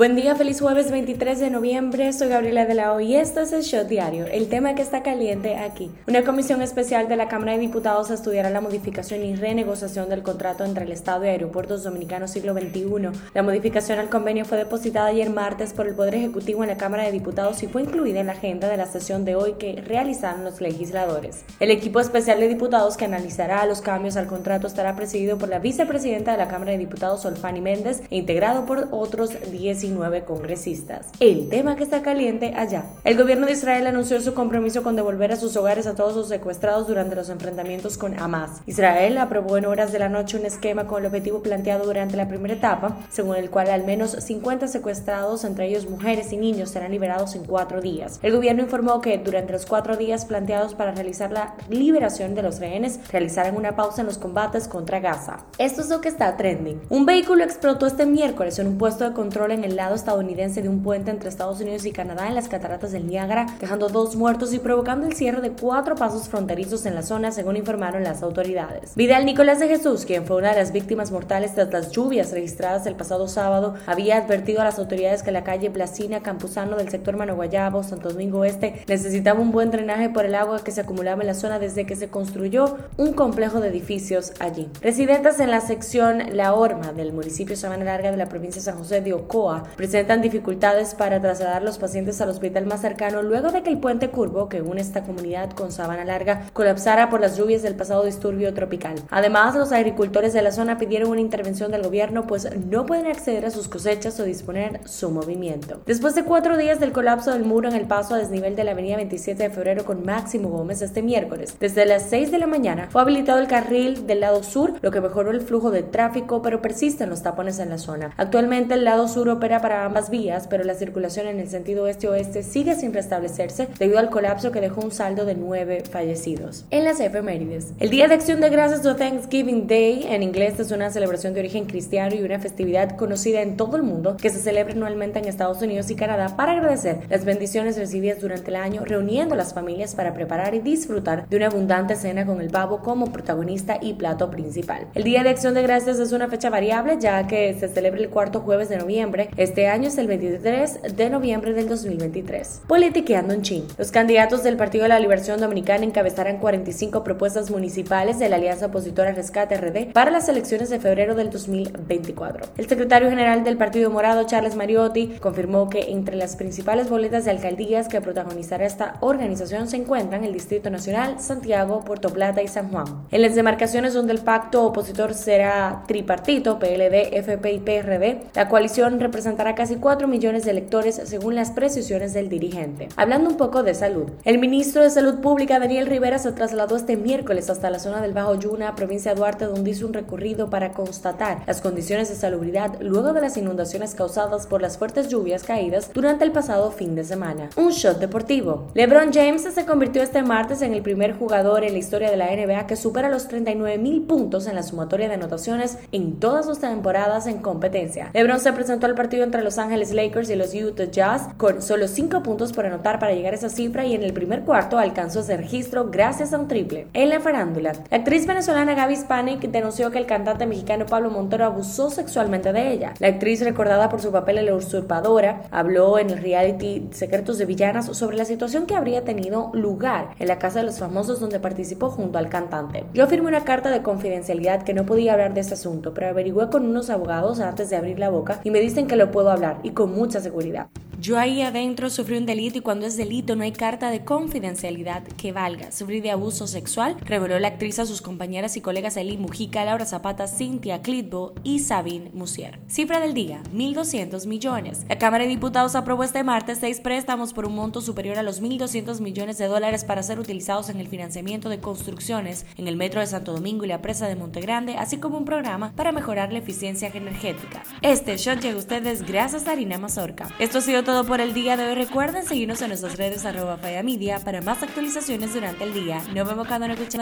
Buen día, feliz jueves 23 de noviembre. Soy Gabriela de la O y esto es el Shot Diario, el tema que está caliente aquí. Una comisión especial de la Cámara de Diputados estudiará la modificación y renegociación del contrato entre el Estado y Aeropuertos Dominicanos siglo XXI. La modificación al convenio fue depositada ayer martes por el Poder Ejecutivo en la Cámara de Diputados y fue incluida en la agenda de la sesión de hoy que realizaron los legisladores. El equipo especial de diputados que analizará los cambios al contrato estará presidido por la vicepresidenta de la Cámara de Diputados, Olfani Méndez, e integrado por otros 19 congresistas. El tema que está caliente allá. El gobierno de Israel anunció su compromiso con devolver a sus hogares a todos los secuestrados durante los enfrentamientos con Hamas. Israel aprobó en horas de la noche un esquema con el objetivo planteado durante la primera etapa, según el cual al menos 50 secuestrados, entre ellos mujeres y niños, serán liberados en cuatro días. El gobierno informó que durante los cuatro días planteados para realizar la liberación de los rehenes, realizarán una pausa en los combates contra Gaza. Esto es lo que está trending. Un vehículo explotó este miércoles en un puesto de control en el lado estadounidense de un puente entre Estados Unidos y Canadá en las cataratas del Niágara, dejando dos muertos y provocando el cierre de cuatro pasos fronterizos en la zona, según informaron las autoridades. Vidal Nicolás de Jesús, quien fue una de las víctimas mortales tras las lluvias registradas el pasado sábado, había advertido a las autoridades que la calle Blasina Campuzano del sector Manoguayabo, Santo Domingo Este, necesitaba un buen drenaje por el agua que se acumulaba en la zona desde que se construyó un complejo de edificios allí. Residentes en la sección La Horma del municipio Sabana Larga de la provincia de San José de Ocoa presentan dificultades para trasladar los pacientes al hospital más cercano luego de que el puente curvo que une esta comunidad con Sabana Larga colapsara por las lluvias del pasado disturbio tropical. Además, los agricultores de la zona pidieron una intervención del gobierno pues no pueden acceder a sus cosechas o disponer su movimiento. Después de cuatro días del colapso del muro en el paso a desnivel de la avenida 27 de febrero con Máximo Gómez este miércoles, desde las 6 de la mañana fue habilitado el carril del lado sur, lo que mejoró el flujo de tráfico, pero persisten los tapones en la zona. Actualmente el lado sur opera para ambas vías, pero la circulación en el sentido este-oeste sigue sin restablecerse debido al colapso que dejó un saldo de nueve fallecidos. En las efemérides, el Día de Acción de Gracias o Thanksgiving Day en inglés es una celebración de origen cristiano y una festividad conocida en todo el mundo que se celebra anualmente en Estados Unidos y Canadá para agradecer las bendiciones recibidas durante el año, reuniendo a las familias para preparar y disfrutar de una abundante cena con el pavo como protagonista y plato principal. El Día de Acción de Gracias es una fecha variable ya que se celebra el cuarto jueves de noviembre. Este año es el 23 de noviembre del 2023. Politiqueando en Chin. Los candidatos del Partido de la Liberación Dominicana encabezarán 45 propuestas municipales de la Alianza Opositora Rescate RD para las elecciones de febrero del 2024. El secretario general del Partido Morado, Charles Mariotti, confirmó que entre las principales boletas de alcaldías que protagonizará esta organización se encuentran el Distrito Nacional, Santiago, Puerto Plata y San Juan. En las demarcaciones donde el pacto opositor será tripartito, PLD, FP y PRD, la coalición representará casi 4 millones de electores según las precisiones del dirigente. Hablando un poco de salud, el ministro de Salud Pública Daniel Rivera se trasladó este miércoles hasta la zona del Bajo Yuna, provincia de Duarte, donde hizo un recorrido para constatar las condiciones de salubridad luego de las inundaciones causadas por las fuertes lluvias caídas durante el pasado fin de semana. Un shot deportivo. LeBron James se convirtió este martes en el primer jugador en la historia de la NBA que supera los 39 mil puntos en la sumatoria de anotaciones en todas sus temporadas en competencia. LeBron se presentó al partido entre Los Ángeles Lakers y los Utah Jazz con solo 5 puntos por anotar para llegar a esa cifra y en el primer cuarto alcanzó ese registro gracias a un triple. En la farándula, la actriz venezolana Gaby Spanik denunció que el cantante mexicano Pablo Montero abusó sexualmente de ella. La actriz, recordada por su papel en La Usurpadora, habló en el reality Secretos de Villanas sobre la situación que habría tenido lugar en la casa de los famosos donde participó junto al cantante. Yo firmé una carta de confidencialidad que no podía hablar de este asunto, pero averigué con unos abogados antes de abrir la boca y me dicen que lo puedo hablar y con mucha seguridad. Yo ahí adentro sufrí un delito y cuando es delito no hay carta de confidencialidad que valga. Sufrí de abuso sexual, reveló la actriz a sus compañeras y colegas Eli Mujica, Laura Zapata, Cintia Clitbo y Sabine Musier. Cifra del día, 1.200 millones. La Cámara de Diputados aprobó este martes seis préstamos por un monto superior a los 1.200 millones de dólares para ser utilizados en el financiamiento de construcciones en el Metro de Santo Domingo y la presa de Montegrande, así como un programa para mejorar la eficiencia energética. Este shot llega a ustedes gracias a Harina Mazorca. Esto ha sido todo por el día de hoy. Recuerden seguirnos en nuestras redes arroba Media para más actualizaciones durante el día. Nos vemos cada noche.